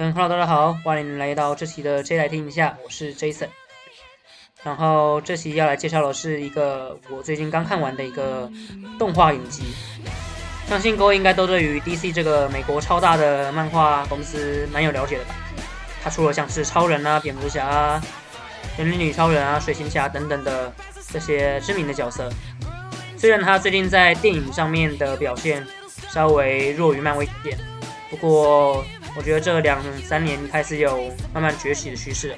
嗯，Hello，大家好，欢迎来到这期的 J 来听一下，我是 Jason。然后这期要来介绍的是一个我最近刚看完的一个动画影集，相信各位应该都对于 DC 这个美国超大的漫画公司蛮有了解的吧？它除了像是超人啊、蝙蝠侠啊、人力女超人啊、水行侠等等的这些知名的角色。虽然它最近在电影上面的表现稍微弱于漫威一点，不过我觉得这两三年开始有慢慢崛起的趋势。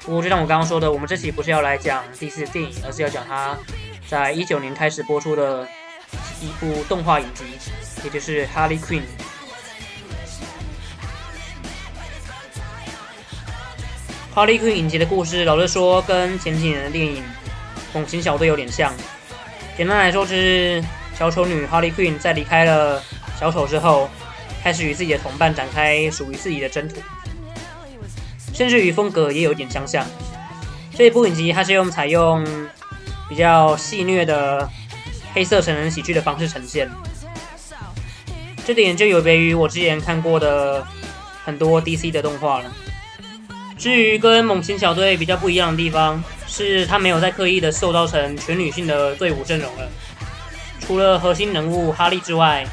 不过，就像我刚刚说的，我们这期不是要来讲第四电影，而是要讲它在一九年开始播出的一部动画影集，也就是《Harley Quinn》。《Harley Quinn》影集的故事，老实说，跟前几年的电影《猛禽小队》有点像。简单来说，就是小丑女 Harley Quinn 在离开了小丑之后，开始与自己的同伴展开属于自己的征途。甚至于风格也有一点相像。这一部影集它是用采用比较戏谑的黑色成人喜剧的方式呈现，这点就有别于我之前看过的很多 DC 的动画了。至于跟猛禽小队比较不一样的地方，是它没有再刻意的塑造成全女性的队伍阵容了。除了核心人物哈利之外，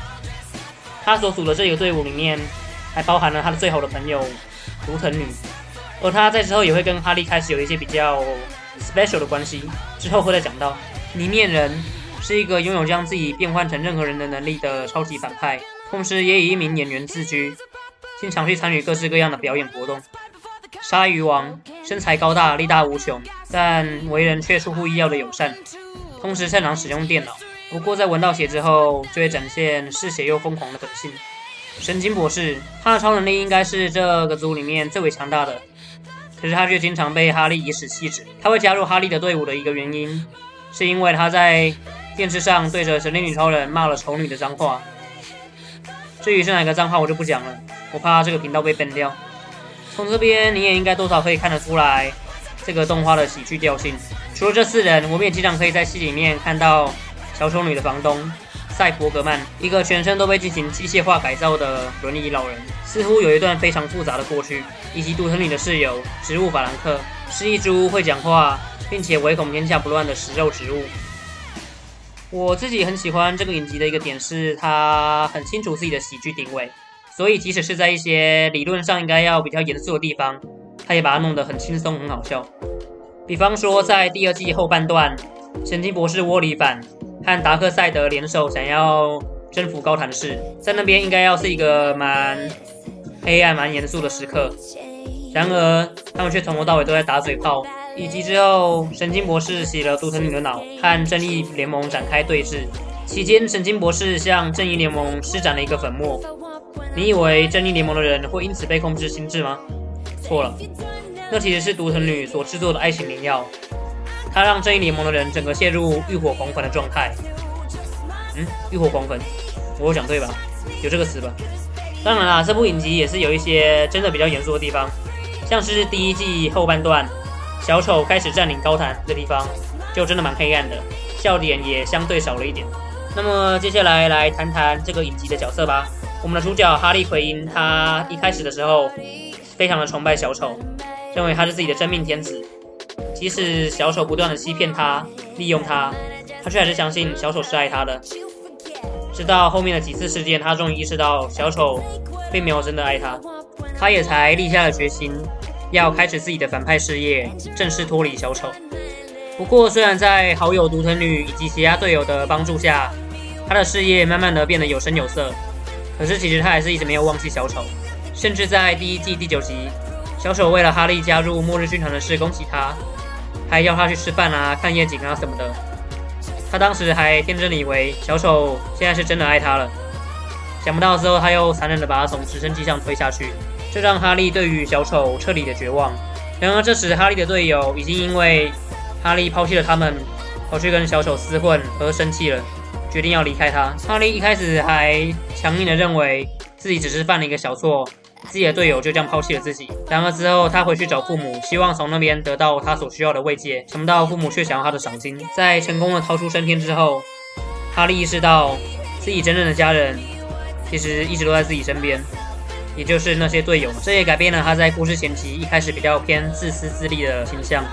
他所属的这个队伍里面还包含了他的最好的朋友图腾女。而他在之后也会跟哈利开始有一些比较 special 的关系，之后会再讲到。泥面人是一个拥有将自己变换成任何人的能力的超级反派，同时也以一名演员自居，经常去参与各式各样的表演活动。鲨鱼王身材高大，力大无穷，但为人却出乎意料的友善，同时擅长使用电脑。不过在闻到血之后，就会展现嗜血又疯狂的本性。神经博士，他的超能力应该是这个组里面最为强大的。可是他却经常被哈利以死弃之。他会加入哈利的队伍的一个原因，是因为他在电视上对着神力女超人骂了丑女的脏话。至于是哪个脏话，我就不讲了，我怕这个频道被崩掉。从这边你也应该多少可以看得出来这个动画的喜剧调性。除了这四人，我们也经常可以在戏里面看到小丑女的房东。赛博格曼，一个全身都被进行机械化改造的轮椅老人，似乎有一段非常复杂的过去。以及杜特里的室友植物法兰克，是一株会讲话并且唯恐天下不乱的食肉植物。我自己很喜欢这个影集的一个点是，他很清楚自己的喜剧定位，所以即使是在一些理论上应该要比较严肃的地方，他也把它弄得很轻松、很好笑。比方说，在第二季后半段，神经博士窝里反。和达克赛德联手，想要征服高谭市，在那边应该要是一个蛮黑暗、蛮严肃的时刻。然而，他们却从头到尾都在打嘴炮。以及之后，神经博士洗了杜特女的脑，和正义联盟展开对峙。期间，神经博士向正义联盟施展了一个粉末。你以为正义联盟的人会因此被控制心智吗？错了，那其实是独藤女所制作的爱情灵药。他让正义联盟的人整个陷入欲火狂焚的状态。嗯，欲火狂焚，我讲对吧？有这个词吧？当然啦，这部影集也是有一些真的比较严肃的地方，像是第一季后半段，小丑开始占领高谭的地方，就真的蛮黑暗的，笑点也相对少了一点。那么接下来来谈谈这个影集的角色吧。我们的主角哈利奎因，他一开始的时候非常的崇拜小丑，认为他是自己的真命天子。即使小丑不断的欺骗他、利用他，他却还是相信小丑是爱他的。直到后面的几次事件，他终于意识到小丑并没有真的爱他，他也才立下了决心，要开始自己的反派事业，正式脱离小丑。不过，虽然在好友独藤女以及其他队友的帮助下，他的事业慢慢的变得有声有色，可是其实他还是一直没有忘记小丑，甚至在第一季第九集。小丑为了哈利加入末日军团的事，恭喜他，还要他去吃饭啊、看夜景啊什么的。他当时还天真的以为小丑现在是真的爱他了，想不到之后他又残忍的把他从直升机上推下去，这让哈利对于小丑彻底的绝望。然而这时哈利的队友已经因为哈利抛弃了他们，跑去跟小丑厮混而生气了，决定要离开他。哈利一开始还强硬的认为自己只是犯了一个小错。自己的队友就这样抛弃了自己。然而之后，他回去找父母，希望从那边得到他所需要的慰藉。想不到父母却想要他的赏金。在成功的逃出升天之后，哈利意识到自己真正的家人其实一直都在自己身边。也就是那些队友。这也改变了他在故事前期一开始比较偏自私自利的形象，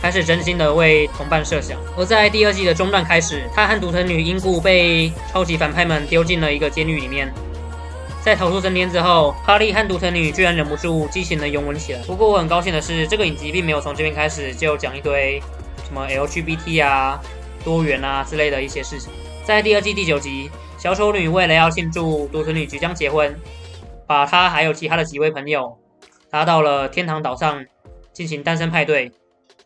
开始真心的为同伴设想。而在第二季的中段开始，他和独藤女因故被超级反派们丢进了一个监狱里面。在逃出升天之后，哈利和独藤女居然忍不住激情的拥吻起来。不过我很高兴的是，这个影集并没有从这边开始就讲一堆什么 LGBT 啊、多元啊之类的一些事情。在第二季第九集，小丑女为了要庆祝独藤女即将结婚，把她还有其他的几位朋友拉到了天堂岛上进行单身派对。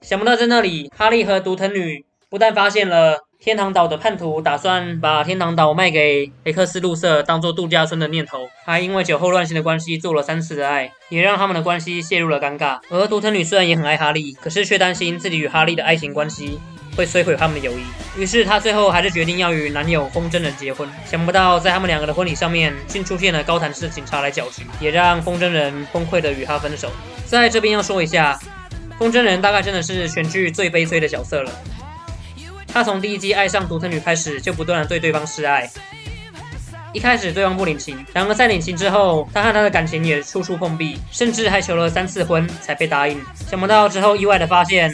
想不到在那里，哈利和独藤女不但发现了。天堂岛的叛徒打算把天堂岛卖给雷克斯路瑟当做度假村的念头，还因为酒后乱性的关系做了三次的爱，也让他们的关系陷入了尴尬。而独藤女虽然也很爱哈利，可是却担心自己与哈利的爱情关系会摧毁他们的友谊，于是她最后还是决定要与男友风筝人结婚。想不到在他们两个的婚礼上面，竟出现了高谭市警察来搅局，也让风筝人崩溃的与他分手。在这边要说一下，风筝人大概真的是全剧最悲催的角色了。他从第一季爱上独藤女开始，就不断的对对方示爱。一开始对方不领情，然而在领情之后，他和他的感情也处处碰壁，甚至还求了三次婚才被答应。想不到之后意外的发现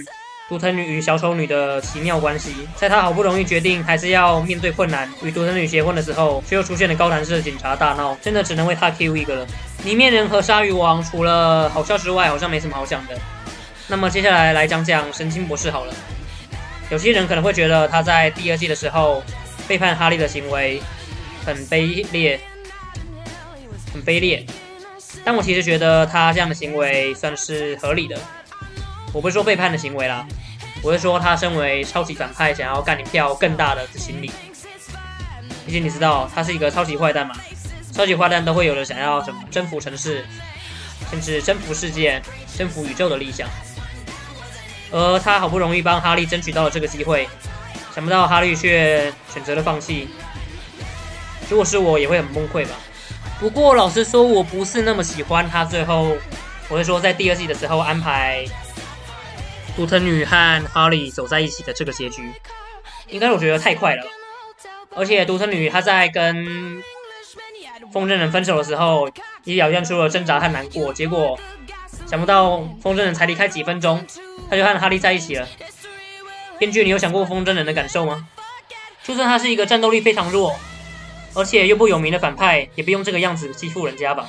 独藤女与小丑女的奇妙关系，在他好不容易决定还是要面对困难与独藤女结婚的时候，却又出现了高谭市的警察大闹，真的只能为他 Q 一个了。里面人和鲨鱼王除了好笑之外，好像没什么好讲的。那么接下来来讲讲神经博士好了。有些人可能会觉得他在第二季的时候背叛哈利的行为很卑劣，很卑劣。但我其实觉得他这样的行为算是合理的。我不是说背叛的行为啦，我是说他身为超级反派想要干一票更大的心理。毕竟你知道他是一个超级坏蛋嘛，超级坏蛋都会有着想要什么征服城市，甚至征服世界、征服宇宙的理想。而他好不容易帮哈利争取到了这个机会，想不到哈利却选择了放弃。如果是我，也会很崩溃吧。不过老实说，我不是那么喜欢他最后，我会说在第二季的时候安排独藤女和哈利走在一起的这个结局，应该我觉得太快了。而且独藤女她在跟风筝人分手的时候，也表现出了挣扎和难过，结果。想不到风筝人才离开几分钟，他就和哈利在一起了。编剧，你有想过风筝人的感受吗？就算他是一个战斗力非常弱，而且又不有名的反派，也不用这个样子欺负人家吧？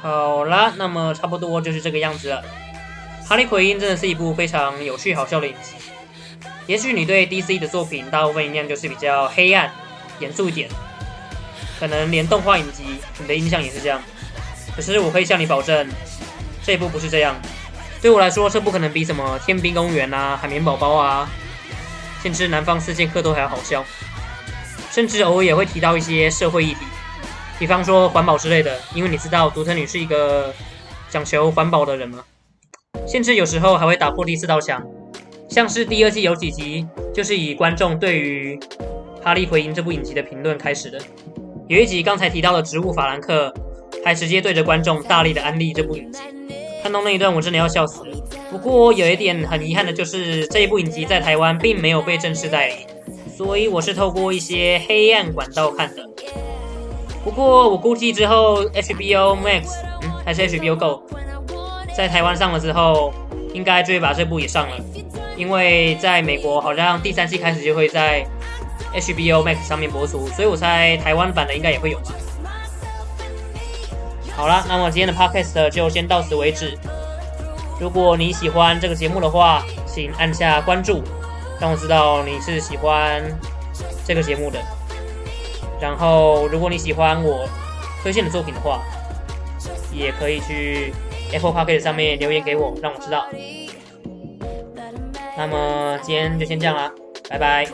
好啦，那么差不多就是这个样子了。《哈利奎因》真的是一部非常有趣好笑的影集。也许你对 DC 的作品大部分印象就是比较黑暗、严肃一点。可能连动画影集，你的印象也是这样。可是我可以向你保证，这一部不是这样。对我来说，这不可能比什么《天兵公园》啊、《海绵宝宝》啊，甚至《南方四剑客》都还要好笑。甚至偶尔也会提到一些社会议题，比方说环保之类的。因为你知道，独特女是一个讲求环保的人吗？甚至有时候还会打破第四道墙，像是第二季有几集，就是以观众对于《哈利回音》这部影集的评论开始的。有一集刚才提到的植物法兰克，还直接对着观众大力的安利这部影集。看到那一段，我真的要笑死了。不过有一点很遗憾的就是，这一部影集在台湾并没有被正式代理，所以我是透过一些黑暗管道看的。不过我估计之后 HBO Max，嗯，还是 HBO Go，在台湾上了之后，应该就会把这部也上了，因为在美国好像第三季开始就会在。HBO Max 上面播出，所以我猜台湾版的应该也会有。好了，那么今天的 Podcast 就先到此为止。如果你喜欢这个节目的话，请按下关注，让我知道你是喜欢这个节目的。然后，如果你喜欢我推荐的作品的话，也可以去 Apple Podcast 上面留言给我，让我知道。那么今天就先这样啦，拜拜。